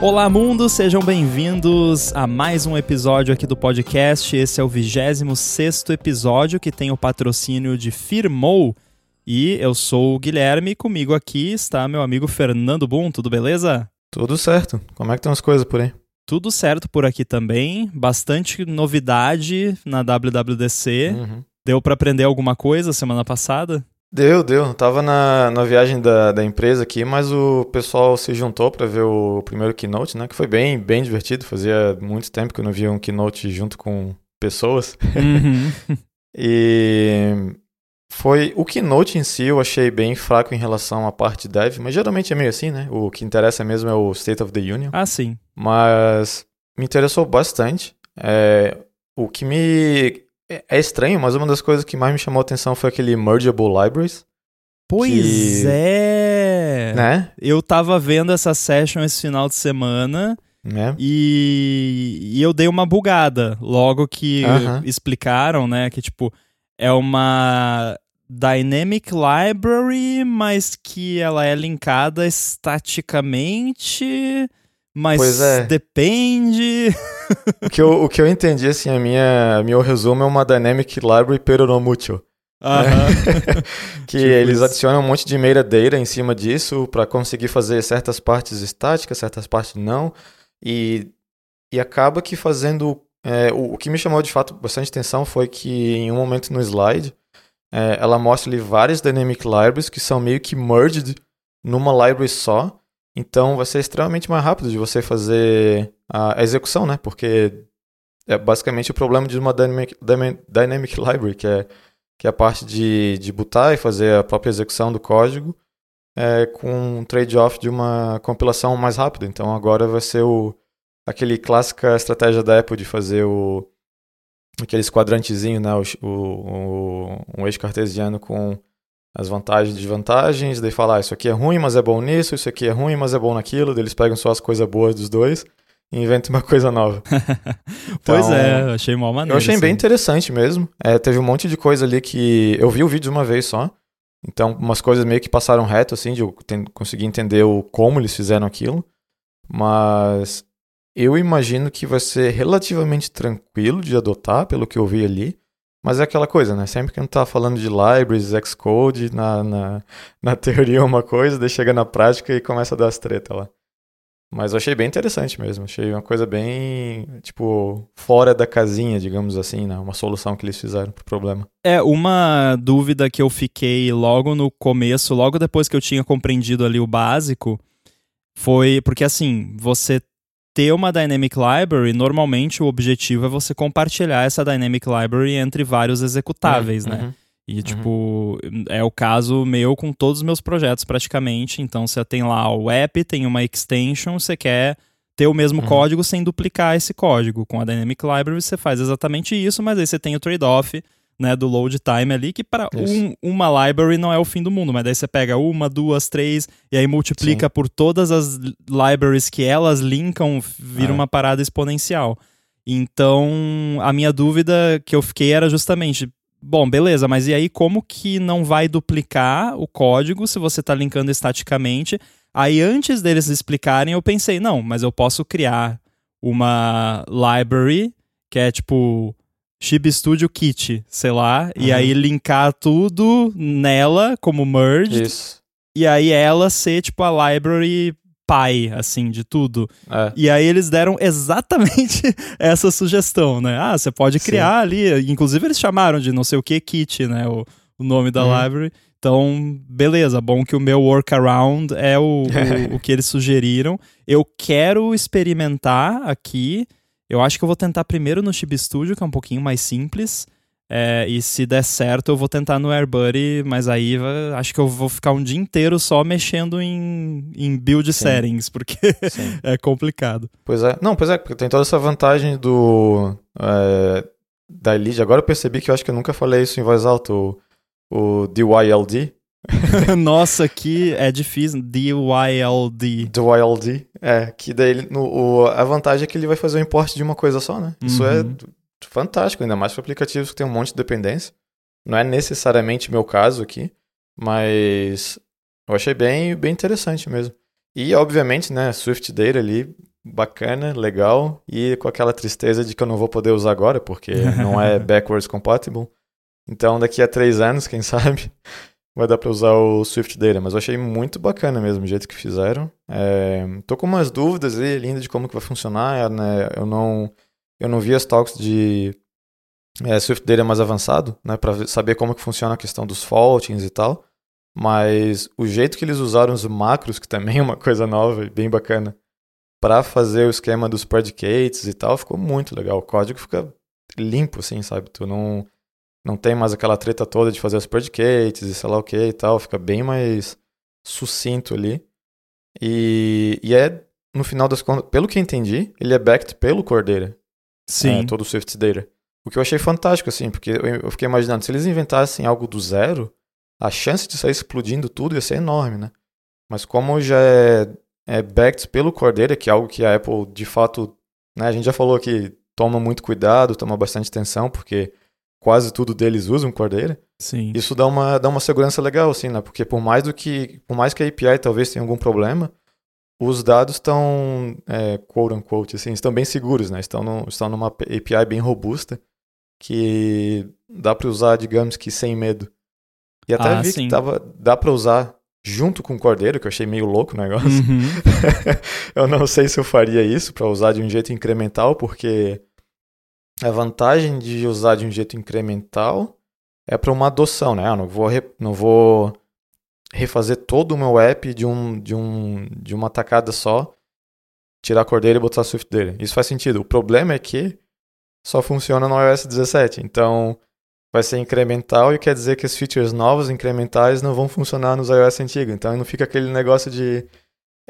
Olá, mundo, sejam bem-vindos a mais um episódio aqui do podcast. Esse é o 26 episódio que tem o patrocínio de Firmou. E eu sou o Guilherme e comigo aqui está meu amigo Fernando Boom. Tudo beleza? Tudo certo. Como é que estão as coisas por aí? Tudo certo por aqui também. Bastante novidade na WWDC. Uhum. Deu para aprender alguma coisa semana passada? Deu, deu. Tava na, na viagem da, da empresa aqui, mas o pessoal se juntou para ver o primeiro keynote, né? Que foi bem, bem divertido. Fazia muito tempo que eu não via um keynote junto com pessoas. Uhum. e foi o keynote em si eu achei bem fraco em relação à parte dev, mas geralmente é meio assim, né? O que interessa mesmo é o State of the Union. ah, sim. Mas me interessou bastante. É, o que me é- é estranho, mas uma das coisas que mais me chamou a atenção foi aquele Mergeable Libraries, Pois Que- é. né? Eu tava vendo essa session esse final de semana né? e, e eu dei uma bugada logo que Aham. explicaram, né, que tipo é uma dynamic library, mas que ela é linkada estaticamente, mas Pois é. depende. O que, eu, o que eu entendi, assim, a minha, meu resumo é uma Dynamic Library pero no mucho. Aham. Que Tipo eles isso. adicionam um monte de metadata em cima disso para conseguir fazer certas partes estáticas, certas partes não. E, e acaba que fazendo. é, o, o que me chamou de fato bastante atenção foi que em um momento no slide é, ela mostra ali várias Dynamic Libraries que são meio que merged numa library só. Então vai ser extremamente mais rápido de você fazer a, execução, né? Porque é basicamente o problema de uma Dynamic, dynamic Library, que é que é a parte de, de botar e fazer a própria execução do código é, com um trade-off de uma compilação mais rápida. Então agora vai ser o, aquele clássica estratégia da Apple de fazer o, aqueles quadrantezinho, né, o, o, o- um eixo cartesiano com as vantagens e desvantagens, daí falar, ah, isso aqui é ruim, mas é bom nisso, isso aqui é ruim, mas é bom naquilo, daí eles pegam só as coisas boas dos dois e inventam uma coisa nova. pois Então, é, eu achei mal maneiro. Eu achei isso bem interessante mesmo. É, teve um monte de coisa ali que. Eu vi o vídeo uma vez só. Então, umas coisas meio que passaram reto, assim, de eu conseguir entender o como eles fizeram aquilo. Mas eu imagino que vai ser relativamente tranquilo de adotar, pelo que eu vi ali. Mas é aquela coisa, né? Sempre que a gente tá falando de libraries, Xcode, na, na, na teoria é uma coisa, daí chega na prática e começa a dar as treta lá. Mas eu achei bem interessante mesmo. Achei uma coisa bem, tipo, fora da casinha, digamos assim, né? Uma solução que eles fizeram pro problema. É, uma dúvida que eu fiquei logo no começo, logo depois que eu tinha compreendido ali o básico, foi porque assim, você ter uma Dynamic Library, normalmente o objetivo é você compartilhar essa Dynamic Library entre vários executáveis, né? Uhum. E, tipo, é o caso meu com todos os meus projetos praticamente. Então, você tem lá o app, tem uma extension, você quer ter o mesmo Uhum. código sem duplicar esse código. Com a Dynamic Library, você faz exatamente isso, mas aí você tem o trade-off né, do load time ali, que para um- uma library não é o fim do mundo, mas daí você pega uma, duas, três, e aí multiplica por todas as li- libraries que elas linkam, vira É. uma parada exponencial. Então, a minha dúvida que eu fiquei era justamente, bom, beleza, mas e aí como que não vai duplicar o código se você está linkando estaticamente? Aí antes deles explicarem, eu pensei, não, mas eu posso criar uma library que é tipo Chib Studio Kit, sei lá, e Uhum. aí linkar tudo nela como merge, Isso. e aí ela ser tipo a library pai, assim, de tudo. É. E aí eles deram exatamente essa sugestão, né? Ah, você pode Sim. criar ali. Inclusive eles chamaram de não sei o que kit, né? O, o nome da Uhum. library. Então, beleza, bom que o meu workaround é o, o, o que eles sugeriram. Eu quero experimentar aqui. Eu acho que eu vou tentar primeiro no Chib Studio, que é um pouquinho mais simples. É, e se der certo, eu vou tentar no AirBuddy, mas aí vai- acho que eu vou ficar um dia inteiro só mexendo em, em build Sim. settings, porque é complicado. Pois é. Não, pois é, porque tem toda essa vantagem do. É, da lead. Agora eu percebi que eu acho que eu nunca falei isso em voz alta. O, o DYLD. Nossa, que é difícil. DYLD. DYLD. É, que daí no, o, a vantagem é que ele vai fazer o import de uma coisa só, né? Isso é Uhum. fantástico, ainda mais para aplicativos que tem um monte de dependência. Não é necessariamente meu caso aqui, mas eu achei bem, bem interessante mesmo. E, obviamente, né, Swift Data ali, bacana, legal, e com aquela tristeza de que eu não vou poder usar agora, porque não é backwards compatible. Então, daqui a três anos, quem sabe, vai dar para usar o Swift Data. Mas eu achei muito bacana mesmo o jeito que fizeram. É, tô com umas dúvidas aí ainda de como que vai funcionar. Né? Eu não eu não vi as talks de é, Swift Data mais avançado, né, para saber como que funciona a questão dos faultings e tal. Mas o jeito que eles usaram os macros, que também é uma coisa nova e bem bacana, para fazer o esquema dos predicates e tal, ficou muito legal. O código fica limpo, assim, sabe? Tu não, não tem mais aquela treta toda de fazer os predicates e sei lá o que e tal, fica bem mais sucinto ali. E, e é, no final das contas, pelo que entendi, ele é backed pelo Cordeira. Sim. É, todo o Swift Data. O que eu achei fantástico, assim, porque eu fiquei imaginando, se eles inventassem algo do zero, a chance de sair explodindo tudo ia ser enorme, né? Mas como já é é, backed pelo Cordeira, que é algo que a Apple de fato, né, a gente já falou que toma muito cuidado, toma bastante atenção, porque quase tudo deles usam Cordeira. Sim. Isso dá uma, dá uma segurança legal, assim, né? Porque por mais do que, por mais que a API talvez tenha algum problema, os dados estão, é, quote unquote, assim, estão bem seguros, né? Estão, no, estão numa API bem robusta que dá para usar, digamos que sem medo. E até Ah, vi sim. que tava, dá para usar junto com o Cordeiro, que eu achei meio louco o negócio. Uhum. eu não sei se eu faria isso para usar de um jeito incremental, porque a vantagem de usar de um jeito incremental é para uma adoção, né? Eu não vou, re- não vou refazer todo o meu app de, um, de, um, de uma tacada só, tirar a cordeira e botar a Swift dele. Isso faz sentido. O problema é que só funciona no iOS 17, então vai ser incremental e quer dizer que as features novas, incrementais, não vão funcionar nos iOS antigos. Então não fica aquele negócio de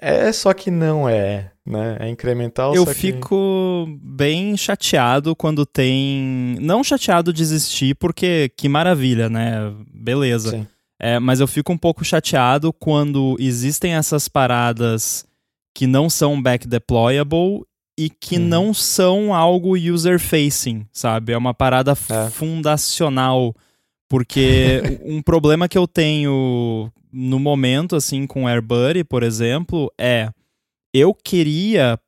é, só que não é, né? É incremental, Eu só que... fico bem chateado quando tem. Não chateado de existir, porque que maravilha, né? Beleza. Sim. É, mas eu fico um pouco chateado quando existem essas paradas que não são back deployable e que Uhum. não são algo user facing, sabe? É uma parada É. fundacional. Porque um problema que eu tenho no momento, assim, com o AirBuddy, por exemplo, é eu queria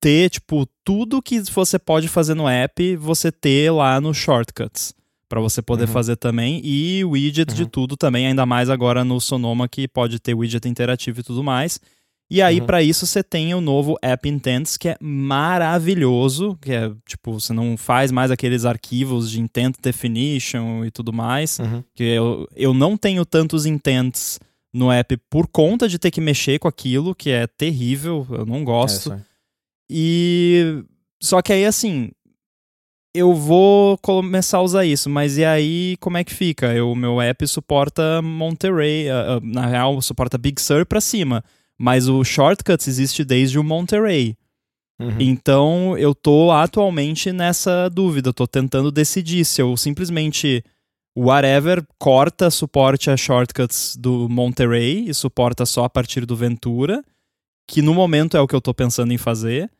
ter, tipo, tudo que você pode fazer no app, você ter lá no Shortcuts. Pra você poder Uhum. fazer também. E widget de Uhum. tudo também, ainda mais agora no Sonoma, que pode ter widget interativo e tudo mais. E aí, Uhum. pra isso, você tem o novo App Intents, que é maravilhoso, que é, tipo, você não faz mais aqueles arquivos de intent definition e tudo mais. Uhum. Que eu, eu não tenho tantos intents no app por conta de ter que mexer com aquilo, que é terrível, eu não É gosto. aí. E só que aí assim, eu vou começar a usar isso, mas e aí como é que fica? O meu app suporta Monterey, ah, ah, na real suporta Big Sur pra cima, mas o Shortcuts existe desde o Monterey. Uhum. Então eu tô atualmente nessa dúvida, eu tô tentando decidir se eu simplesmente whatever corta suporte a shortcuts do Monterey e suporta só a partir do Ventura, que no momento é o que eu tô pensando em fazer,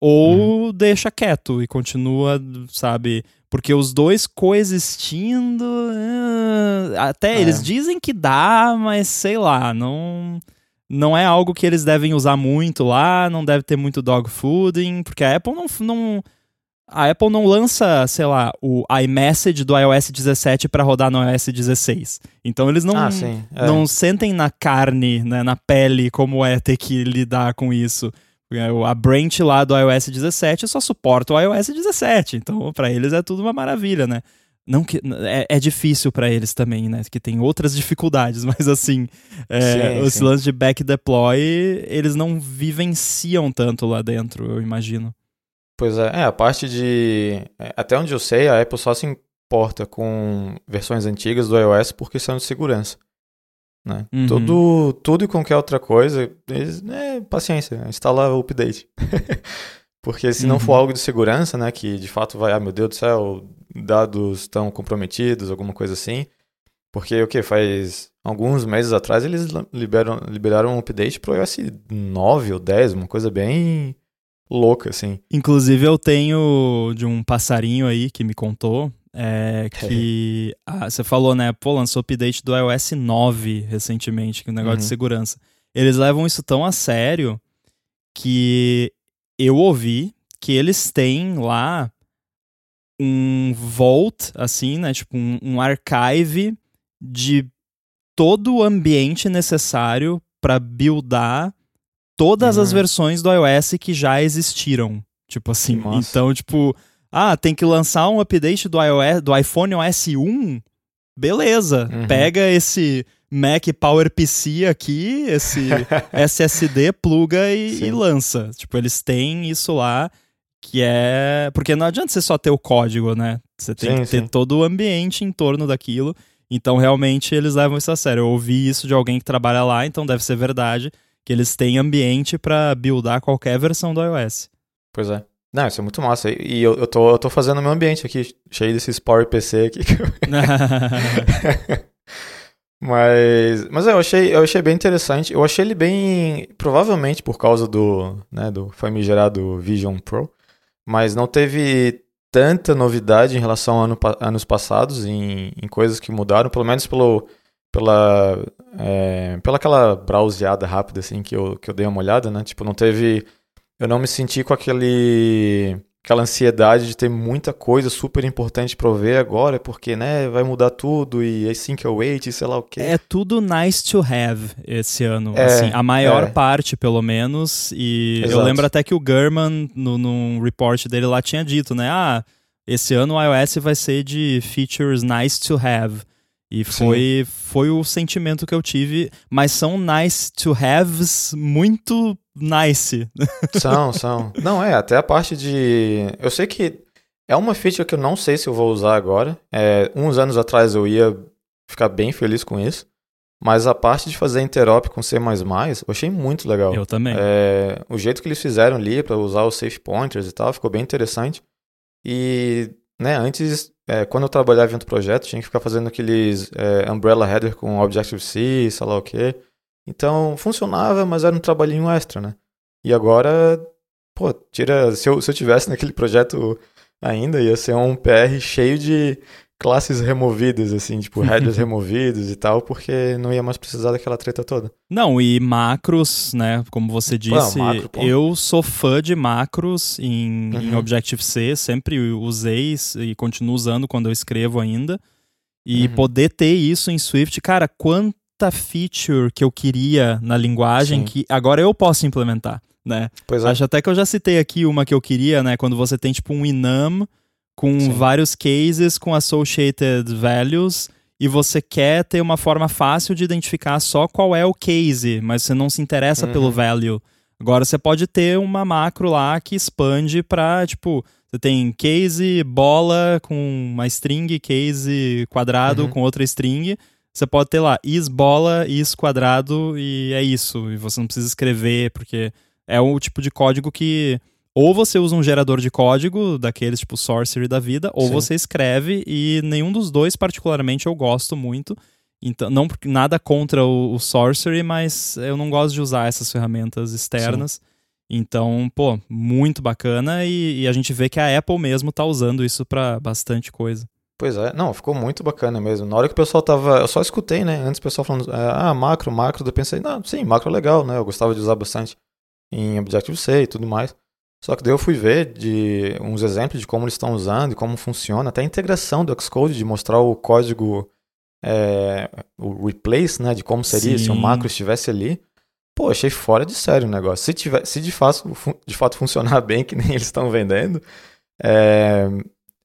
ou deixa quieto e continua, sabe? Porque os dois coexistindo, eh, até É. eles dizem que dá, mas sei lá, não não é algo que eles devem usar muito lá, não deve ter muito dog fooding, porque a Apple não, não a Apple não lança, sei lá, o iMessage do iOS 17 para rodar no iOS 16. Então eles não Ah, sim. É. não sentem na carne, né, na pele como é ter que lidar com isso. É, A branch lá do iOS 17 só suporta o iOS 17, então pra eles é tudo uma maravilha, né? Não que é, é difícil pra eles também, né? Que tem outras dificuldades, mas assim, é, Sim, os sim. lances de back deploy eles não vivenciam tanto lá dentro, eu imagino. Pois é, é, a parte de. é, Até onde eu sei, a Apple só se importa com versões antigas do iOS por questão de segurança. Né? Uhum. Tudo, tudo e qualquer outra coisa, eles, é, paciência, instala o update. Porque se não Uhum. for algo de segurança, né, que de fato vai, ah, meu Deus do céu, dados estão comprometidos, alguma coisa assim. Porque o que? Faz alguns meses atrás eles liberam, liberaram um update pro iOS 9 ou 10, uma coisa bem louca, assim. Inclusive, eu tenho de um passarinho aí que me contou é, que ah, você falou, né? Pô, lançou o update do iOS 9 recentemente, que é um negócio de Uhum. segurança. Eles levam isso tão a sério que eu ouvi que eles têm lá um vault, assim, né? Tipo, um, um archive de todo o ambiente necessário para buildar todas uhum. as versões do iOS que já existiram. Tipo assim, Nossa. então, tipo, ah, tem que lançar um update do iOS, do iPhone OS 1. Beleza, uhum. pega esse Mac PowerPC aqui, esse SSD, pluga e, e, lança. Tipo, eles têm isso lá, que é. Porque não adianta você só ter o código, né? Você tem sim, que ter sim. todo o ambiente em torno daquilo. Então, realmente, eles levam isso a sério. Eu ouvi isso de alguém que trabalha lá, então deve ser verdade, que eles têm ambiente para buildar qualquer versão do iOS. Pois é. Não, isso é muito massa. E eu, eu, tô, eu tô fazendo o meu ambiente aqui, cheio desses PowerPC aqui. Mas, mas é, eu achei, eu achei bem interessante. Eu achei ele bem, provavelmente por causa do, né, do famigerado Vision Pro, mas não teve tanta novidade em relação a ano, anos passados, em, em coisas que mudaram, pelo menos pelo, pela, é, pela aquela browseada rápida assim que eu, que eu dei uma olhada, né? Tipo, não teve, eu não me senti com aquele aquela ansiedade de ter muita coisa super importante para ver agora, porque, né, vai mudar tudo e é assim que eu wait, sei lá o quê. É tudo nice to have esse ano, é, assim, a maior é. parte, pelo menos, e Exato. eu lembro até que o German, no, num report dele lá, tinha dito, né, ah, esse ano o iOS vai ser de features nice to have. E foi, foi o sentimento que eu tive, mas são nice to haves muito nice. São, são. Não, é, até a parte de. Eu sei que é uma feature que eu não sei se eu vou usar agora. É, uns anos atrás eu ia ficar bem feliz com isso. Mas a parte de fazer interop com C++, eu achei muito legal. Eu também. É, o jeito que eles fizeram ali para usar os safe pointers e tal, ficou bem interessante. E, né, antes é, quando eu trabalhava em outro projeto, tinha que ficar fazendo aqueles é, umbrella header com Objective-C, sei lá o quê. Então, funcionava, mas era um trabalhinho extra, né? E agora, pô, tira... Se eu, se eu tivesse naquele projeto ainda, ia ser um PR cheio de classes removidas, assim, tipo, headers removidos e tal, porque não ia mais precisar daquela treta toda. Não, e macros, né, como você disse, macro, eu sou fã de macros em, uhum. em Objective-C, sempre usei e continuo usando quando eu escrevo ainda. E uhum. poder ter isso em Swift, cara, quanta feature que eu queria na linguagem Sim. que agora eu posso implementar, né? Pois é. Acho até que eu já citei aqui uma que eu queria, né, quando você tem tipo um enum com Sim. vários cases com associated values e você quer ter uma forma fácil de identificar só qual é o case, mas você não se interessa uhum. pelo value. Agora você pode ter uma macro lá que expande para, tipo, você tem case bola com uma string, case quadrado uhum. com outra string. Você pode ter lá is bola, is quadrado e é isso. E você não precisa escrever, porque é o tipo de código que ou você usa um gerador de código, daqueles tipo Sorcery da vida, ou Sim. você escreve, e nenhum dos dois, particularmente, eu gosto muito. Então, não nada contra o, o Sorcery, mas eu não gosto de usar essas ferramentas externas. Sim. Então, pô, muito bacana e, e, a gente vê que a Apple mesmo tá usando isso para bastante coisa. Pois é, não, ficou muito bacana mesmo. Na hora que o pessoal tava. Eu só escutei, né? Antes o pessoal falando, ah, macro, macro. Eu pensei, não, sim, macro é legal, né? Eu gostava de usar bastante em Objective-C e tudo mais. Só que daí eu fui ver de uns exemplos de como eles estão usando e como funciona, até a integração do Xcode, de mostrar o código, é, o replace, né, de como seria Sim. se o macro estivesse ali. Pô, achei fora de sério o negócio. Se, tiver, se de, fato, de fato funcionar bem, que nem eles estão vendendo, é,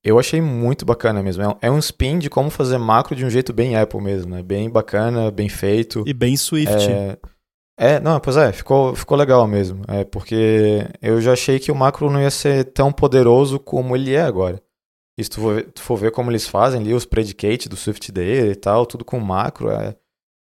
eu achei muito bacana mesmo. É, é um spin de como fazer macro de um jeito bem Apple mesmo, né? Bem bacana, bem feito. E bem Swift. É, é, não, pois é, ficou, ficou legal mesmo. É porque eu já achei que o macro não ia ser tão poderoso como ele é agora. E se tu for, tu for ver como eles fazem ali, os predicates do SwiftD e tal, tudo com macro, é,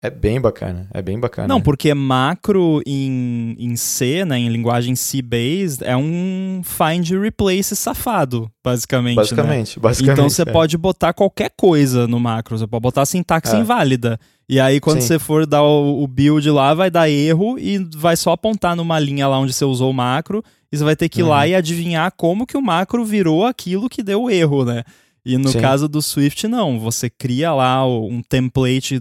é bem bacana, é bem bacana. Não, porque macro em, em C, né, em linguagem C-based, é um find replace safado, basicamente. Basicamente, né? basicamente. Então você é. pode botar qualquer coisa no macro, você pode botar sintaxe é. inválida. E aí, quando Sim. você for dar o, o, build lá, vai dar erro e vai só apontar numa linha lá onde você usou o macro. E você vai ter que ir uhum. lá e adivinhar como que o macro virou aquilo que deu o erro, né? E no Sim. caso do Swift, não. Você cria lá um template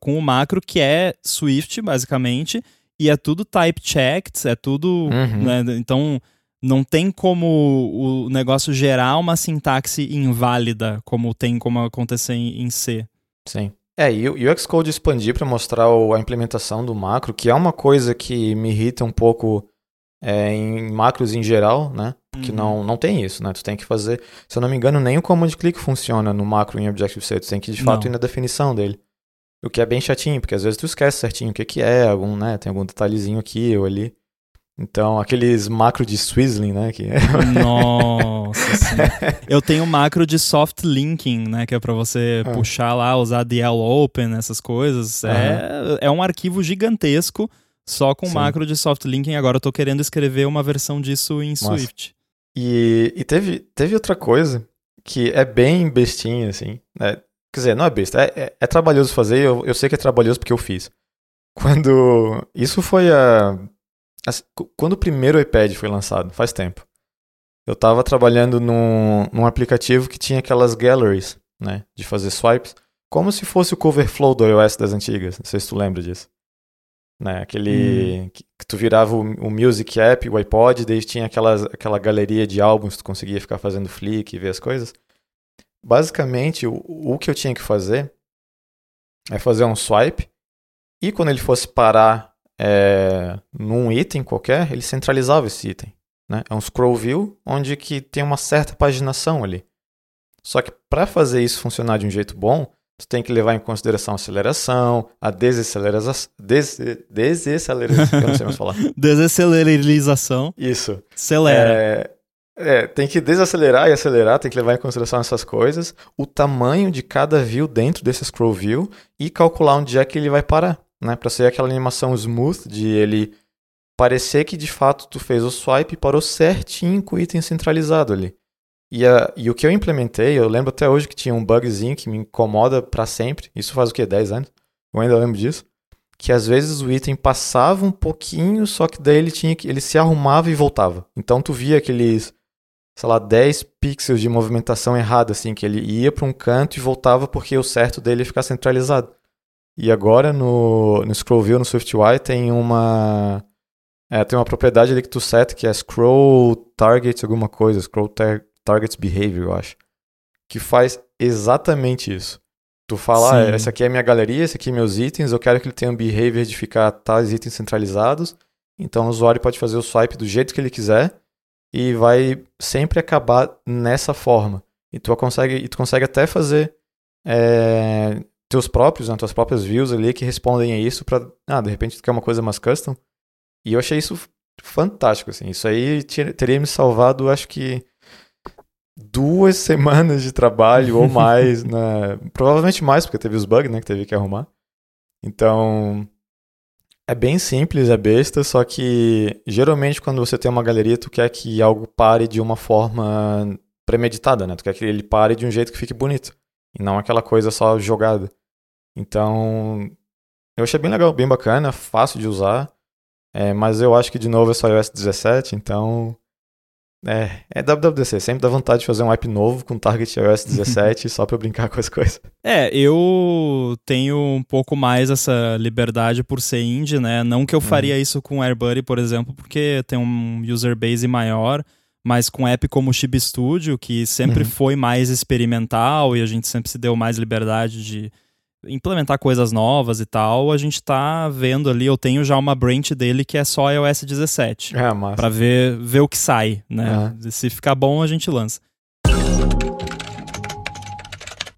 com o macro que é Swift, basicamente. e é tudo type checked, é tudo. Uhum. Né, então não tem como o negócio gerar uma sintaxe inválida, como tem como acontecer em, C. Sim. É, e o Xcode expandir para mostrar a implementação do macro, que é uma coisa que me irrita um pouco é, em macros em geral, né? Que uhum. não, não tem isso, né? Tu tem que fazer, se eu não me engano, nem o command click funciona no macro em Objective-C. Tu tem que, de fato, não. ir na definição dele. O que é bem chatinho, porque às vezes tu esquece certinho o que, que é, algum, né? Tem algum detalhezinho aqui ou ali. Então, aqueles macro de Swizzling, né? Que... Nossa senhora. Eu tenho macro de soft linking, né? Que é para você ah. puxar lá, usar DL Open, essas coisas. Uhum. É, é um arquivo gigantesco, só com Sim. macro de soft linking. Agora eu tô querendo escrever uma versão disso em Nossa. Swift. E, e teve, teve outra coisa que é bem bestinha, assim. Né? Quer dizer, não é besta, é, é, é trabalhoso fazer, eu, eu sei que é trabalhoso porque eu fiz. Quando. Isso foi a Assim, quando o primeiro iPad foi lançado, faz tempo, eu estava trabalhando num, num aplicativo que tinha aquelas galleries, né, de fazer swipes, como se fosse o Coverflow do iOS das antigas. Não sei se tu lembra disso. Né, aquele hum. que, que, tu virava o, o, Music App, o iPod, daí tinha aquelas, aquela galeria de álbuns que tu conseguia ficar fazendo flick e ver as coisas. Basicamente, o, o que eu tinha que fazer é fazer um swipe e quando ele fosse parar é, num item qualquer, ele centralizava esse item. Né? É um scroll view onde que tem uma certa paginação ali. Só que para fazer isso funcionar de um jeito bom, tu tem que levar em consideração a aceleração, a desaceleração, des, desaceleração, eu não sei mais falar. Desacelerização. Isso. Acelera. É, é, tem que desacelerar e acelerar, tem que levar em consideração essas coisas, o tamanho de cada view dentro desse scroll view e calcular onde é que ele vai parar né? Para ser aquela animação smooth de ele parecer que de fato tu fez o swipe e parou certinho com o item centralizado ali. E, a, e o que eu implementei, eu lembro até hoje que tinha um bugzinho que me incomoda para sempre. Isso faz o que 10 anos? Eu ainda lembro disso. Que às vezes o item passava um pouquinho, só que daí ele tinha que ele se arrumava e voltava. Então tu via aqueles sei lá, 10 pixels de movimentação errada assim, que ele ia para um canto e voltava porque o certo dele ia ficar centralizado. E agora no, no Scroll View, no SwiftUI, tem uma é, tem uma propriedade ali que tu set que é Scroll Target alguma coisa, Scroll tar Target Behavior, eu acho. Que faz exatamente isso. Tu fala, ah, essa aqui é a minha galeria, esse aqui é meus itens, eu quero que ele tenha um behavior de ficar tais itens centralizados. Então o usuário pode fazer o swipe do jeito que ele quiser e vai sempre acabar nessa forma. E tu consegue, e tu consegue até fazer é, teus próprios, né, tuas próprias views ali que respondem a isso para, ah, de repente tu quer uma coisa mais custom. E eu achei isso fantástico, assim. Isso aí teria me salvado, acho que duas semanas de trabalho ou mais, né? Provavelmente mais, porque teve os bugs, né, que teve que arrumar. Então, é bem simples, é besta, só que geralmente quando você tem uma galeria, tu quer que algo pare de uma forma premeditada, né? Tu quer que ele pare de um jeito que fique bonito. E não aquela coisa só jogada. Então, eu achei bem legal, bem bacana, fácil de usar. É, mas eu acho que de novo é só iOS 17, então. É, é WWDC, sempre dá vontade de fazer um app novo com target iOS 17 só pra brincar com as coisas. É, eu tenho um pouco mais essa liberdade por ser indie, né? Não que eu faria uhum. isso com AirBuddy, por exemplo, porque tem um user base maior, mas com app como o Chibi Studio, que sempre uhum. foi mais experimental e a gente sempre se deu mais liberdade de implementar coisas novas e tal, a gente tá vendo ali, eu tenho já uma branch dele que é só iOS 17. É, massa. Pra ver, ver o que sai, né? É. Se ficar bom, a gente lança.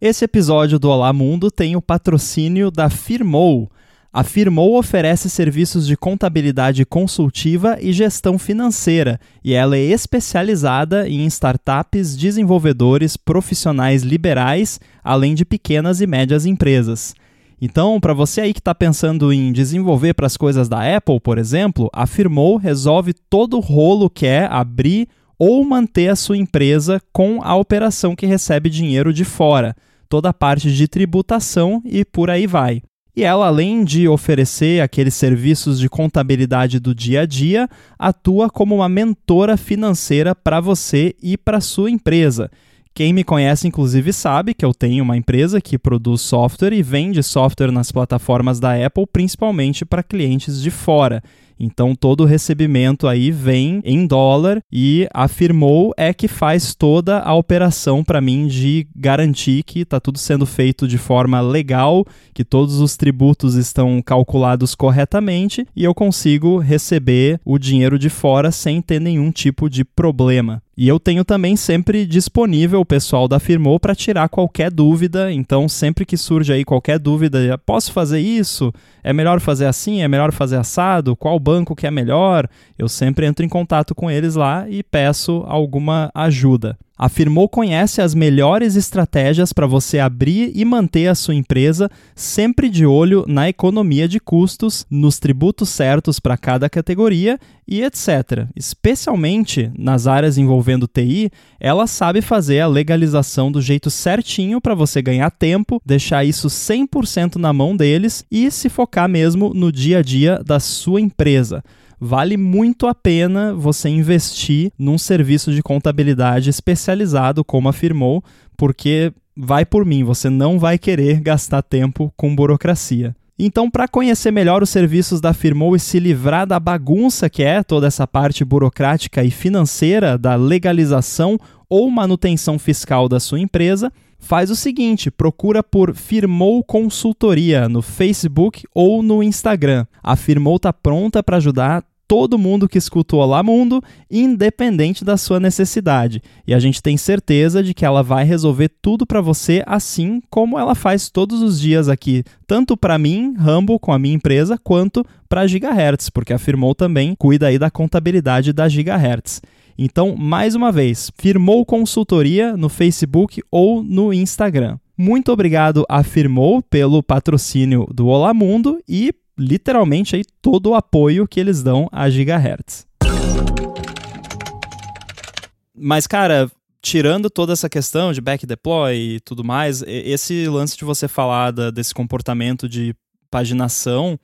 Esse episódio do Olá Mundo tem o patrocínio da Firmou. A Firmou oferece serviços de contabilidade consultiva e gestão financeira, e ela é especializada em startups, desenvolvedores, profissionais liberais, além de pequenas e médias empresas. Então, para você aí que está pensando em desenvolver para as coisas da Apple, por exemplo, a Firmou resolve todo o rolo que é abrir ou manter a sua empresa com a operação que recebe dinheiro de fora, toda a parte de tributação e por aí vai. E ela, além de oferecer aqueles serviços de contabilidade do dia a dia, atua como uma mentora financeira para você e para sua empresa. Quem me conhece, inclusive, sabe que eu tenho uma empresa que produz software e vende software nas plataformas da Apple, principalmente para clientes de fora. Então todo o recebimento aí vem em dólar e afirmou é que faz toda a operação para mim de garantir que está tudo sendo feito de forma legal, que todos os tributos estão calculados corretamente e eu consigo receber o dinheiro de fora sem ter nenhum tipo de problema. E eu tenho também sempre disponível o pessoal da Firmou para tirar qualquer dúvida. Então, sempre que surge aí qualquer dúvida, posso fazer isso? É melhor fazer assim? É melhor fazer assado? Qual banco que é melhor? Eu sempre entro em contato com eles lá e peço alguma ajuda. A Firmou conhece as melhores estratégias para você abrir e manter a sua empresa, sempre de olho na economia de custos, nos tributos certos para cada categoria e etc. Especialmente nas áreas envolvendo TI, ela sabe fazer a legalização do jeito certinho para você ganhar tempo, deixar isso 100% na mão deles e se focar mesmo no dia a dia da sua empresa vale muito a pena você investir num serviço de contabilidade especializado, como afirmou, porque vai por mim, você não vai querer gastar tempo com burocracia. Então, para conhecer melhor os serviços da Firmou e se livrar da bagunça que é toda essa parte burocrática e financeira da legalização ou manutenção fiscal da sua empresa, faz o seguinte: procura por Firmou Consultoria no Facebook ou no Instagram. A Firmou está pronta para ajudar todo mundo que escuta o Olá Mundo, independente da sua necessidade. E a gente tem certeza de que ela vai resolver tudo para você, assim como ela faz todos os dias aqui, tanto para mim, Rambo, com a minha empresa, quanto para Gigahertz, porque afirmou também cuida aí da contabilidade da Gigahertz. Então, mais uma vez, firmou consultoria no Facebook ou no Instagram. Muito obrigado a Firmou pelo patrocínio do Olá Mundo e literalmente aí todo o apoio que eles dão a Gigahertz. Mas, cara, tirando toda essa questão de back deploy e tudo mais, esse lance de você falar da, desse comportamento de paginação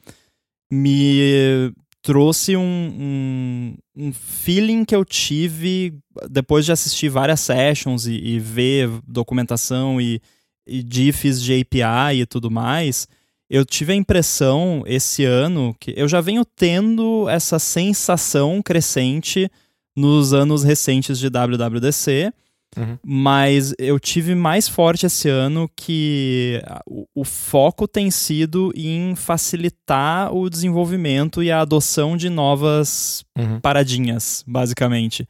me trouxe um, um, um, feeling que eu tive depois de assistir várias sessions e, e ver documentação e, e diffs de API e tudo mais, eu tive a impressão esse ano que eu já venho tendo essa sensação crescente nos anos recentes de WWDC, uhum. mas eu tive mais forte esse ano que o, o, foco tem sido em facilitar o desenvolvimento e a adoção de novas uhum. paradinhas, basicamente.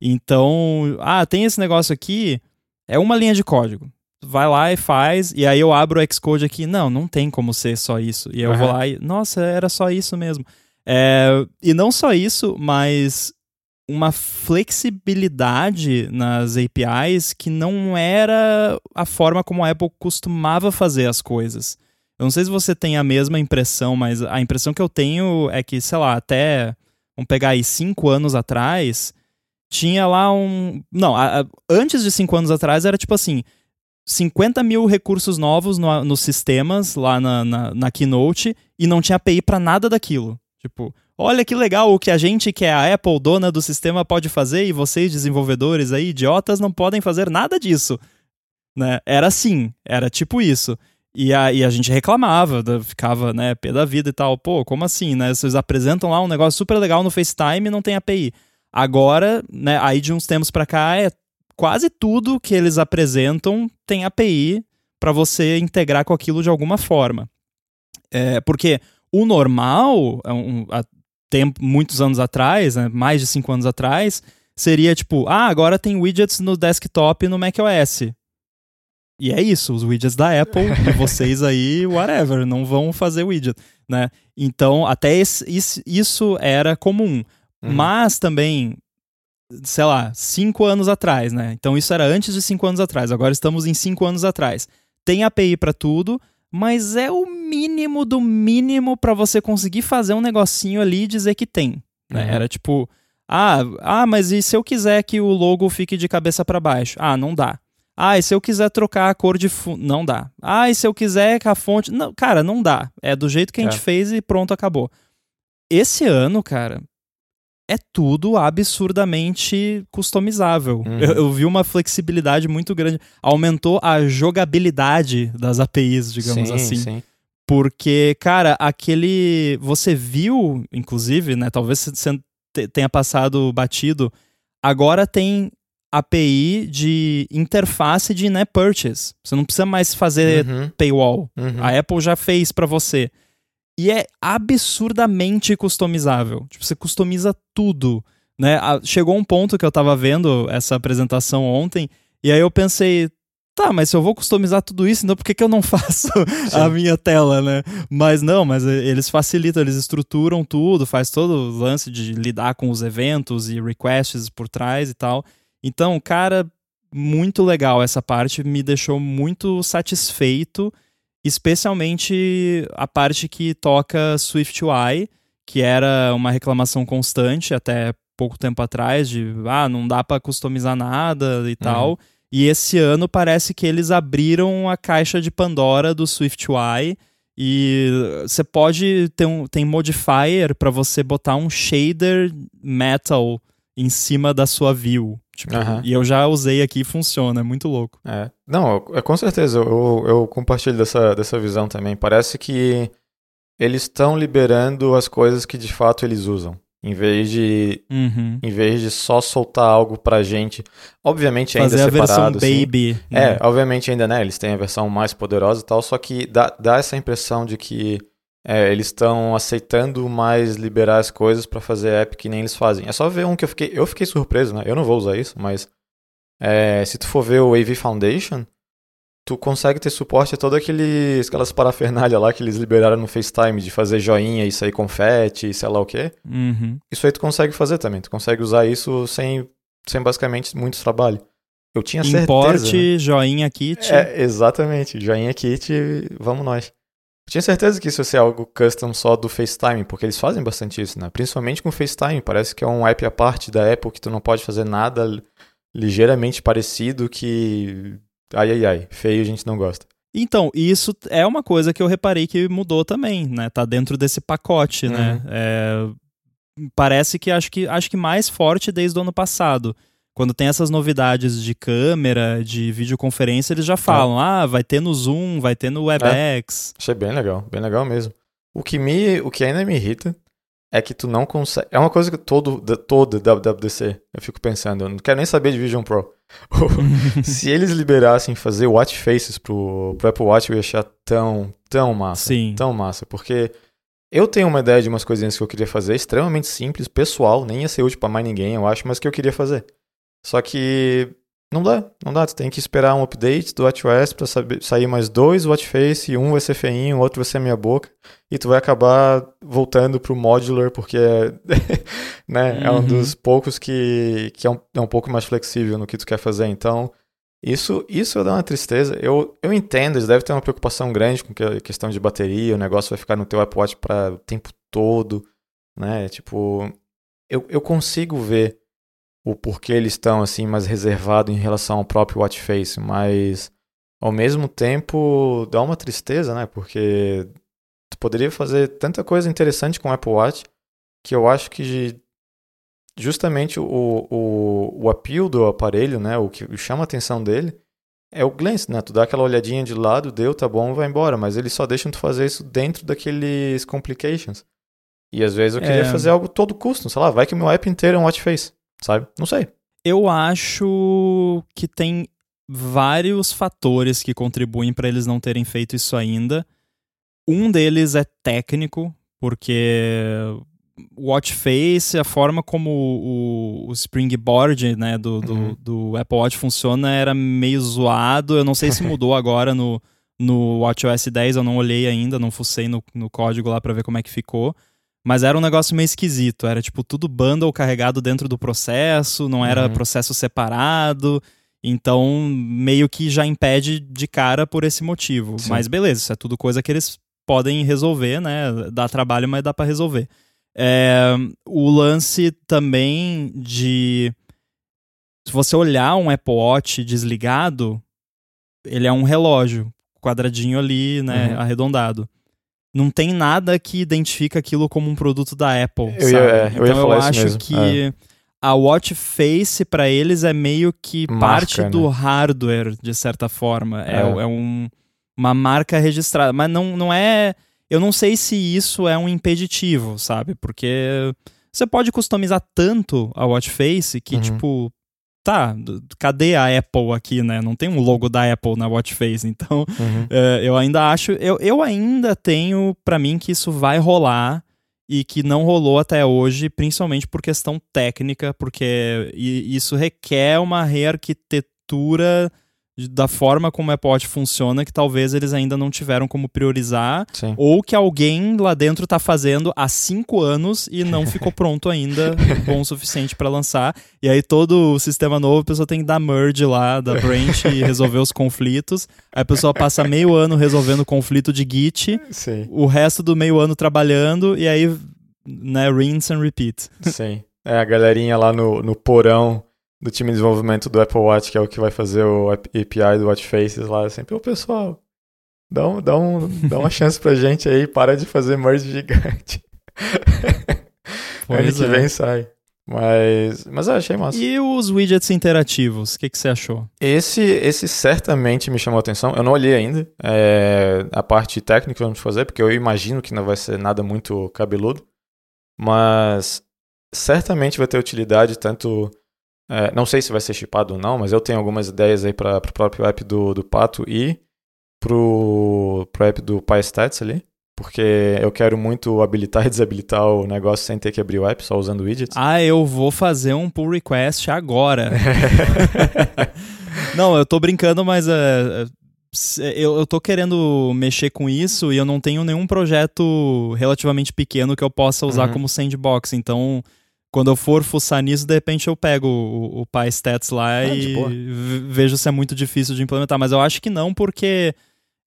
Então, ah, tem esse negócio aqui, é uma linha de código vai lá e faz, e aí eu abro o Xcode aqui, não, não tem como ser só isso. E eu uhum. vou lá e, nossa, era só isso mesmo. É, e não só isso, mas uma flexibilidade nas APIs que não era a forma como a Apple costumava fazer as coisas. Eu não sei se você tem a mesma impressão, mas a impressão que eu tenho é que, sei lá, até, vamos pegar aí, cinco anos atrás, tinha lá um... Não, a, a, antes de cinco anos atrás era tipo assim, 50 mil recursos novos no, nos sistemas lá na, na, na Keynote e não tinha API para nada daquilo. Tipo, olha que legal o que a gente, que é a Apple, dona do sistema, pode fazer e vocês, desenvolvedores aí, idiotas, não podem fazer nada disso. Né? Era assim, era tipo isso. E a, e a gente reclamava, ficava, né, pé da vida e tal. Pô, como assim, né? Vocês apresentam lá um negócio super legal no FaceTime e não tem API. Agora, né, aí de uns tempos para cá é quase tudo que eles apresentam tem API para você integrar com aquilo de alguma forma. É, porque o normal, é um, há tempo, muitos anos atrás, né, mais de cinco anos atrás, seria tipo, ah, agora tem widgets no desktop no macOS. E é isso, os widgets da Apple e vocês aí, whatever, não vão fazer widget, né? Então, até esse, isso era comum. Uhum. Mas também, sei lá, cinco anos atrás, né? Então isso era antes de cinco anos atrás, agora estamos em cinco anos atrás. Tem API para tudo, mas é o mínimo do mínimo para você conseguir fazer um negocinho ali e dizer que tem. Né? Uhum. Era tipo, ah, ah, mas e se eu quiser que o logo fique de cabeça para baixo? Ah, não dá. Ah, e se eu quiser trocar a cor de fundo? Não dá. Ah, e se eu quiser que a fonte. Não, cara, não dá. É do jeito que a gente é. fez e pronto, acabou. Esse ano, cara, é tudo absurdamente customizável. Uhum. Eu, eu vi uma flexibilidade muito grande. Aumentou a jogabilidade das APIs, digamos sim, assim. Sim. Porque, cara, aquele. Você viu, inclusive, né? Talvez você tenha passado batido. Agora tem API de interface de in-app purchase. Você não precisa mais fazer Uhum. paywall. Uhum. A Apple já fez pra você. E é absurdamente customizável. Tipo, você customiza tudo, né? A- Chegou um ponto que eu tava vendo essa apresentação ontem, e aí eu pensei, tá, mas se eu vou customizar tudo isso, então por que, que eu não faço a minha tela, né? Mas não, mas eles facilitam, eles estruturam tudo, faz todo o lance de lidar com os eventos e requests por trás e tal. Então, cara, muito legal essa parte, me deixou muito satisfeito especialmente a parte que toca SwiftUI, que era uma reclamação constante até pouco tempo atrás de ah, não dá para customizar nada e tal. E esse ano parece que eles abriram a caixa de Pandora do SwiftUI e você pode ter um tem modifier para você botar um shader metal em cima da sua view. Tipo, Aham. E eu já usei aqui e funciona, é muito louco. É. Não, eu- é com certeza, eu, eu compartilho dessa, dessa visão também. Parece que eles estão liberando as coisas que de fato eles usam. Em vez de, Uhum. em vez de só soltar algo pra gente. Obviamente ainda Fazer a versão separado. assim. baby. É, né? obviamente ainda, né? Eles têm a versão mais poderosa e tal, só que dá, dá essa impressão de que é, eles estão aceitando mais liberar as coisas pra fazer app que nem eles fazem. É só ver um que eu fiquei. Eu fiquei surpreso, né? Eu não vou usar isso, mas. é, se tu for ver o AV Foundation, tu consegue ter suporte a todas aqueles, aquelas parafernália lá que eles liberaram no FaceTime de fazer joinha e sair confete e sei lá o quê. Uhum. Isso aí tu consegue fazer também. Tu consegue usar isso sem, sem basicamente muito trabalho. Eu tinha certeza. Importe, né? joinha kit. É, exatamente. Joinha kit, vamos nós. Tinha certeza que isso ia ser algo custom só do FaceTime, porque eles fazem bastante isso, né? Principalmente com o FaceTime. Parece que é um app à parte da Apple que tu não pode fazer nada li- ligeiramente parecido que. Ai, ai, ai. Feio a gente não gosta. Então, isso é uma coisa que eu reparei que mudou também, né? Tá dentro desse pacote, né? Uhum. É, parece que acho, que acho que mais forte desde o ano passado. Quando tem essas novidades de câmera, de videoconferência, eles já falam: ah, vai ter no Zoom, vai ter no WebEx. Achei bem legal, bem legal mesmo. O que, me, o que ainda me irrita é que tu não consegue. É uma coisa que todo, todo WWDC eu fico pensando, eu não quero nem saber de Vision Pro. Se eles liberassem fazer watch faces pro, pro Apple Watch, eu ia achar tão, tão massa. Sim. Tão massa. Porque eu tenho uma ideia de umas coisinhas que eu queria fazer, extremamente simples, pessoal, nem ia ser útil pra mais ninguém, eu acho, mas que eu queria fazer. Só que não dá, não dá. Tu tem que esperar um update do WatchOS saber, sair mais dois watch face, um vai ser feinho, o outro vai ser a minha boca, e tu vai acabar voltando pro modular, porque é, né, é um Uhum. dos poucos que, que é, um, é um pouco mais flexível no que tu quer fazer. Então, isso, isso dá uma tristeza. Eu, eu entendo, eles devem ter uma preocupação grande com a questão de bateria, o negócio vai ficar no teu Apple Watch para o tempo todo, né? Tipo, eu, eu consigo ver o porquê eles estão assim mais reservados em relação ao próprio watch face, mas ao mesmo tempo dá uma tristeza, né? Porque tu poderia fazer tanta coisa interessante com o Apple Watch que eu acho que justamente o, o, o appeal do aparelho, né? O que chama a atenção dele é o glance, né? Tu dá aquela olhadinha de lado, deu, tá bom, vai embora. Mas eles só deixam tu fazer isso dentro daqueles complications. E às vezes eu queria É. fazer algo todo custo, sei lá, vai que o meu app inteiro é um watch face, sabe? Não sei. Eu acho que tem vários fatores que contribuem para eles não terem feito isso ainda. Um deles é técnico, porque o watch face, a forma como o, o springboard né, do, do, Uhum. do Apple Watch funciona era meio zoado. Eu não sei se mudou agora no, no WatchOS 10, eu não olhei ainda, não fucei no, no código lá para ver como é que ficou. Mas era um negócio meio esquisito. Era tipo tudo bundle carregado dentro do processo, não era Uhum. processo separado. Então, meio que já impede de cara por esse motivo. Sim. Mas beleza, isso é tudo coisa que eles podem resolver, né? Dá trabalho, mas dá pra resolver. É, o lance também de. Se você olhar um Apple Watch desligado, ele é um relógio, quadradinho ali, né? Uhum. Arredondado. Não tem nada que identifica aquilo como um produto da Apple. Eu sabe? ia- é, eu então eu isso acho mesmo, que a watch face para eles é meio que Marca, parte do né? hardware, de certa forma. É, É. é um- uma marca registrada. Mas não, não é. Eu não sei se isso é um impeditivo, sabe? Porque você pode customizar tanto a watch face que, Uhum. tipo. Tá, cadê a Apple aqui, né? Não tem um logo da Apple na watch face, então Uhum. é, eu ainda acho, eu, eu ainda tenho pra mim que isso vai rolar e que não rolou até hoje, principalmente por questão técnica, porque isso requer uma rearquitetura da forma como a Apple Watch funciona que talvez eles ainda não tiveram como priorizar Sim. ou que alguém lá dentro tá fazendo há cinco anos e não ficou pronto ainda bom o suficiente pra lançar. E aí todo o sistema novo, a pessoa tem que dar merge lá da branch e resolver os conflitos. Aí a pessoa passa meio ano resolvendo o conflito de Git, Sim. o resto do meio ano trabalhando e aí, né, rinse and repeat. Sim. É a galerinha lá no, no porão do time de desenvolvimento do Apple Watch, que é o que vai fazer o API do Watch Faces lá. Sempre, ô pessoal, dá, um, dá, um, dá uma chance pra gente aí, para de fazer merge gigante. ano que é. vem sai. Mas, mas eu achei massa. E os widgets interativos, o que, que você achou? Esse, esse certamente me chamou a atenção. Eu não olhei ainda é, a parte técnica vamos fazer, porque eu imagino que não vai ser nada muito cabeludo. Mas certamente vai ter utilidade, tanto. É, não sei se vai ser chipado ou não, mas eu tenho algumas ideias aí para o próprio app do, do Pato e pro, pro app do PyStats ali. Porque eu quero muito habilitar e desabilitar o negócio sem ter que abrir o app, só usando widgets. Ah, eu vou fazer um pull request agora. Não, eu tô brincando, mas se- eu, eu tô querendo mexer com isso e eu não tenho nenhum projeto relativamente pequeno que eu possa usar Uhum. como sandbox. Então, quando eu for fuçar nisso, de repente eu pego o, o PyStats lá Ah, e vejo se é muito difícil de implementar. Mas eu acho que não, porque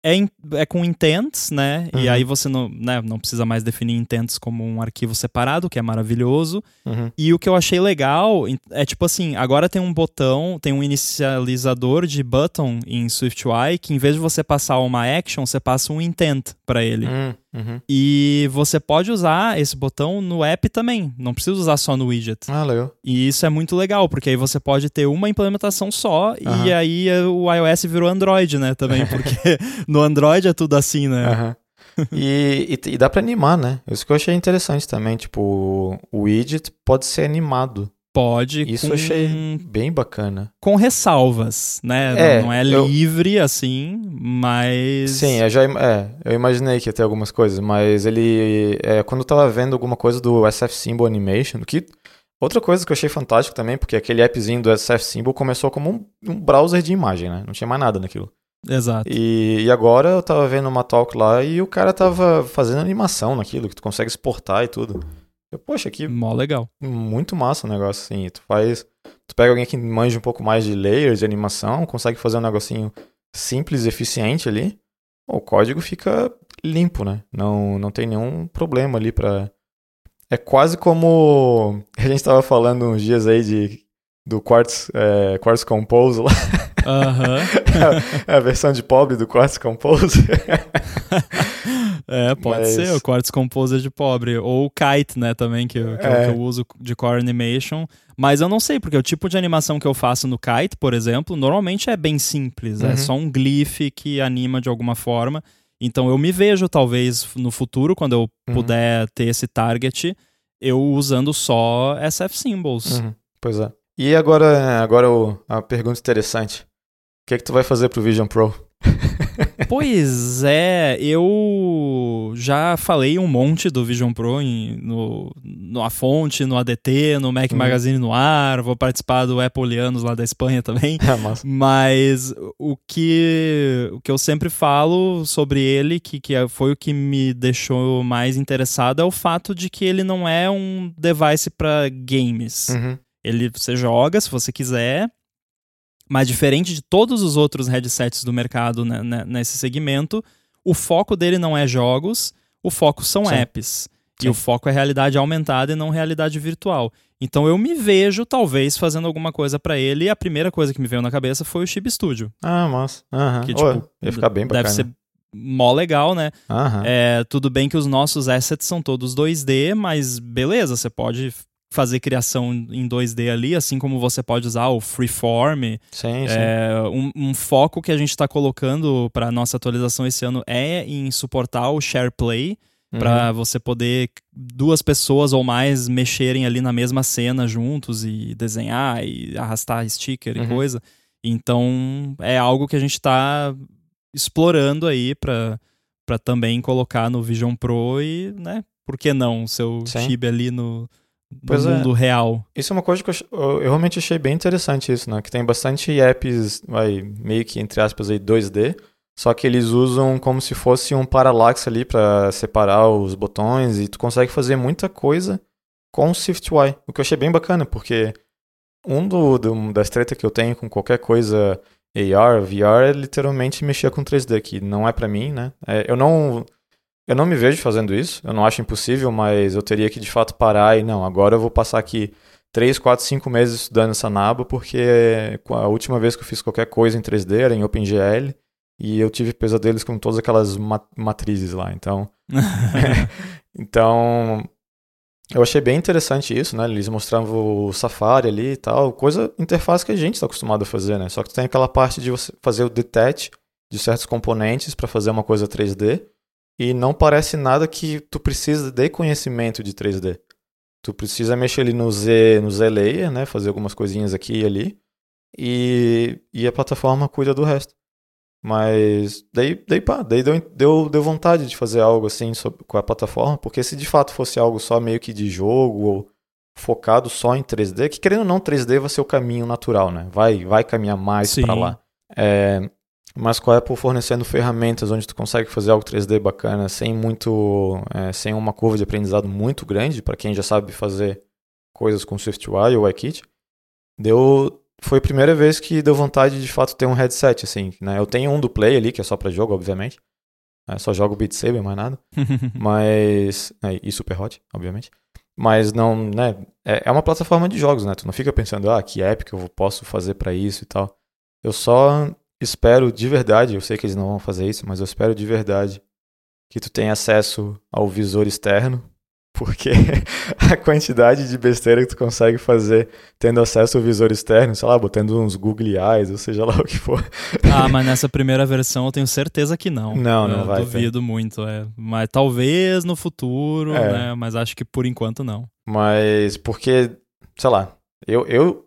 é, in- é com intents, né? E Uhum. aí você não, né, não precisa mais definir intents como um arquivo separado, que é maravilhoso. Uhum. E o que eu achei legal é tipo assim, agora tem um botão, tem um inicializador de button em SwiftUI que em vez de você passar uma action, você passa um intent para ele. Hum, uhum. E você pode usar esse botão no app também, não precisa usar só no widget. Ah, legal. E isso é muito legal, porque aí você pode ter uma implementação só e Aham. aí eh, o iOS virou Android, né, também, porque no Android é tudo assim, né? Aham. E, e, e dá pra animar, né? Isso que eu achei interessante também. Tipo, o widget pode ser animado. Pode. Isso com, eu achei bem bacana. Com ressalvas, né? É, não, não é eu- livre assim, mas. Sim, eu já é, eu imaginei que ia ter algumas coisas, mas ele. É, quando eu tava vendo alguma coisa do SF Symbol Animation, que. Outra coisa que eu achei fantástico também, porque aquele appzinho do SF Symbol começou como um, um browser de imagem, né? Não tinha mais nada naquilo. Exato. E, e agora eu tava vendo uma talk lá e o cara tava fazendo animação naquilo, que tu consegue exportar e tudo. Eu, poxa, que Mó legal. muito massa o negócio, assim. Tu faz. Tu pega alguém que manja um pouco mais de layers, de animação, consegue fazer um negocinho simples eficiente ali. O código fica limpo, né? Não, não tem nenhum problema ali pra. É quase como. A gente tava falando uns dias aí de. Do Quartz, é, Quartz Compose lá. Aham. É a versão de pobre do Quartz Compose. é, pode Mas- ser o Quartz Composer de pobre. Ou o Kite, né, também, que, eu- que, eu- É. que eu uso de Core Animation. Mas eu não sei, porque o tipo de animação que eu faço no Kite, por exemplo, normalmente é bem simples. É Uhum. só um glyph que anima de alguma forma. Então eu me vejo, talvez, no futuro, quando eu Uhum. puder ter esse target, eu usando só SF Symbols. Uhum, pois é. E agora, agora o- a pergunta interessante. O que é que tu vai fazer pro Vision Pro? Pois é, eu já falei um monte do Vision Pro em, no, no A Fonte, no ADT, no Mac Uhum. Magazine no ar, vou participar do Appleianos lá da Espanha também. É massa. Mas o que, o que eu sempre falo sobre ele, que, que é- foi o que me deixou mais interessado, é o fato de que ele não é um device para games. Uhum. Ele você joga se você quiser, mas diferente de todos os outros headsets do mercado né, né, nesse segmento, o foco dele não é jogos, o foco são Sim. apps. E Sim. o foco é realidade aumentada e não realidade virtual. Então eu me vejo, talvez, fazendo alguma coisa pra ele, e a primeira coisa que me veio na cabeça foi o Chip Studio. Ah, massa. Que, tipo, ia ficar bem bacana. Deve ser mó legal, né? É, tudo bem que os nossos assets são todos 2D, mas beleza, você pode fazer criação em 2D ali, assim como você pode usar o Freeform. Sim, sim. É, um, um foco que a gente está colocando para nossa atualização esse ano é em suportar o SharePlay, Uhum. para você poder duas pessoas ou mais mexerem ali na mesma cena juntos e desenhar e arrastar sticker Uhum. e coisa. Então é algo que a gente está explorando aí para também colocar no Vision Pro e, né, por que não o seu chip ali no, é. mundo real. Isso é uma coisa que eu, eu- realmente achei bem interessante isso, né? Que tem bastante apps, vai, meio que entre aspas aí 2D, só que eles usam como se fosse um parallax ali pra separar os botões e tu consegue fazer muita coisa com o SwiftUI, o que eu achei bem bacana, porque um do, do- das tretas que eu tenho com qualquer coisa AR, VR, é literalmente mexer com 3D, que não é pra mim, né? É, eu não eu não me vejo fazendo isso, eu não acho impossível, mas eu teria que de fato parar e não, agora eu vou passar aqui 3, 4, 5 meses estudando essa naba, porque a última vez que eu fiz qualquer coisa em 3D era em OpenGL e eu tive pesadelos com todas aquelas ma- matrizes lá, então então, eu achei bem interessante isso, né? Eles mostravam o Safari ali e tal, coisa, interface que a gente está acostumado a fazer, né? Só que tem aquela parte de você fazer o detach de certos componentes para fazer uma coisa 3D e não parece nada que tu precisa de conhecimento de 3D. Tu precisa mexer ali no Z, no Z Layer, né? Fazer algumas coisinhas aqui e ali e, e a plataforma cuida do resto. Mas daí, daí pá, daí deu, deu, deu vontade de fazer algo assim sobre, com a plataforma, porque se de fato fosse algo só meio que de jogo ou focado só em 3D, que querendo ou não 3D vai ser o caminho natural, né? Vai, vai caminhar mais para lá. É, mas com a Apple fornecendo ferramentas onde tu consegue fazer algo 3D bacana sem muito, é, sem uma curva de aprendizado muito grande para quem já sabe fazer coisas com SwiftUI ou iKit, deu foi a primeira vez que deu vontade de fato ter um headset assim, né? Eu tenho um do Play ali que é só para jogo, obviamente. É, só jogo Beat Saber, mais nada. Mas. é, e Super Hot, obviamente. Mas não, né? É, é uma plataforma de jogos, né? Tu não fica pensando, ah, que app que eu posso fazer pra isso e tal. Eu só espero de verdade, eu sei que eles não vão fazer isso, mas eu espero de verdade que tu tenha acesso ao visor externo, porque a quantidade de besteira que tu consegue fazer tendo acesso ao visor externo, sei lá, botando uns Google Eyes, ou seja lá o que for. ah, mas nessa primeira versão eu tenho certeza que não. Não, não Eu vai ter. Duvido muito, é. Mas talvez no futuro, É. né? Mas acho que por enquanto não. Mas porque, sei lá, eu, eu,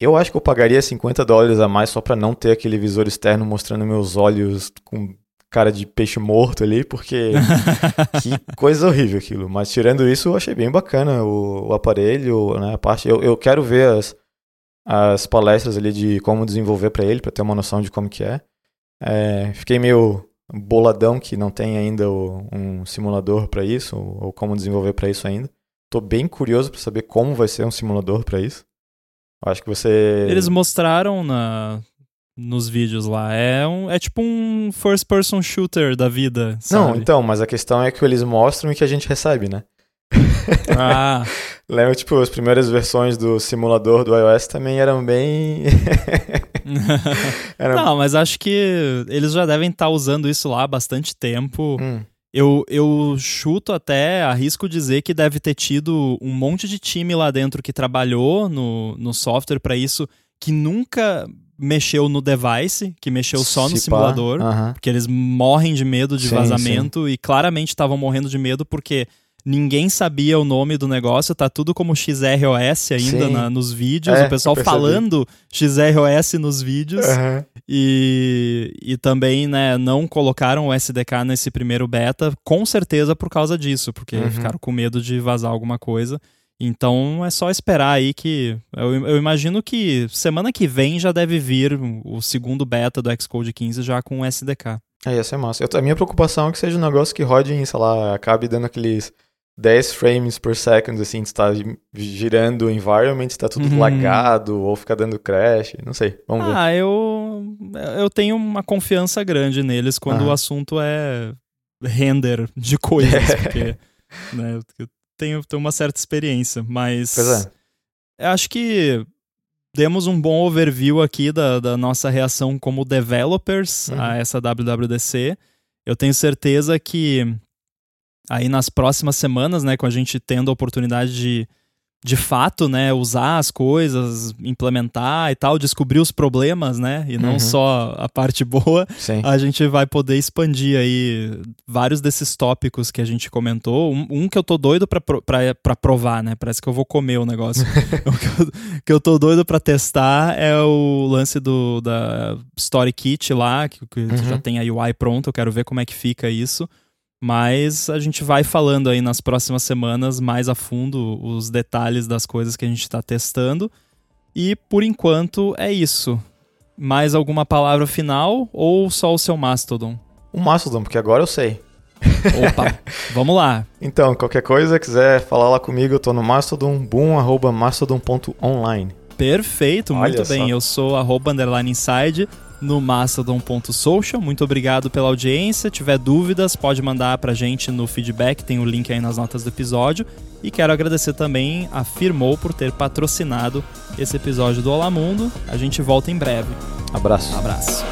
eu acho que eu pagaria 50 dólares a mais só pra não ter aquele visor externo mostrando meus olhos com cara de peixe morto ali, porque que coisa horrível aquilo. Mas tirando isso, eu achei bem bacana o, o aparelho, né? A parte, eu, eu quero ver as, as palestras ali de como desenvolver pra ele, pra ter uma noção de como que é. É, fiquei meio boladão que não tem ainda o- um simulador pra isso, ou, ou como desenvolver pra isso ainda. Tô bem curioso pra saber como vai ser um simulador pra isso. Acho que você. Eles mostraram na, nos vídeos lá. É, um, é tipo um first person shooter da vida. Não, sabe? então, mas a questão é que eles mostram e que a gente recebe, né? Ah, Lembra, tipo, as primeiras versões do simulador do iOS também eram bem. eram... não, mas acho que eles já devem estar usando isso lá há bastante tempo. Hum, Eu, eu chuto até, arrisco dizer que deve ter tido um monte de time lá dentro que trabalhou no, no software para isso, que nunca mexeu no device, que mexeu só no se pá, simulador, aham. porque eles morrem de medo de Sim, vazamento e claramente estavam morrendo de medo porque ninguém sabia o nome do negócio, tá tudo como XROS ainda na- nos vídeos, É, o pessoal falando XROS nos vídeos. Aham. E, e também, né, não colocaram o SDK nesse primeiro beta, com certeza por causa disso, porque Uhum. ficaram com medo de vazar alguma coisa. Então é só esperar aí que. Eu, eu imagino que semana que vem já deve vir o segundo beta do Xcode 15 já com o SDK. É, ia ser massa. Eu- a minha preocupação é que seja um negócio que rode em, sei lá, acabe dando aqueles 10 frames per second, assim, estar girando o environment, está tudo Uhum. lagado, ou ficar dando crash, não sei. Vamos ver. Ah, eu, eu tenho uma confiança grande neles quando Aham. o assunto é render de coisas, É. porque né, eu tenho, tenho uma certa experiência, mas Pois é. eu acho que demos um bom overview aqui da, da nossa reação como developers Uhum. a essa WWDC. eu tenho certeza que aí nas próximas semanas, né, com a gente tendo a oportunidade de de fato, né, usar as coisas, implementar e tal, descobrir os problemas, né, e não uhum. só a parte boa, Sim. a gente vai poder expandir aí vários desses tópicos que a gente comentou. Um, um que eu tô doido pra, pra, pra provar, né, parece que eu vou comer o negócio. o que eu, que eu tô doido pra testar é o lance do, da Story Kit lá, que, que uhum. já tem a UI pronta, eu quero ver como é que fica isso. Mas a gente vai falando aí nas próximas semanas mais a fundo os detalhes das coisas que a gente está testando. E por enquanto é isso. Mais alguma palavra final ou só o seu Mastodon? O Mastodon, porque agora eu sei. Opa, vamos lá. Então, qualquer coisa, quiser falar lá comigo, eu tô no Mastodon, boom.mastodon.online. Perfeito, muito Olha bem. Só. Eu sou arroba underline inside no mastodon.social. Muito obrigado pela audiência. Se tiver dúvidas, pode mandar pra gente no feedback, tem o link aí nas notas do episódio. E quero agradecer também a Firmou por ter patrocinado esse episódio do Olá Mundo. A gente volta em breve. Abraço. Abraço.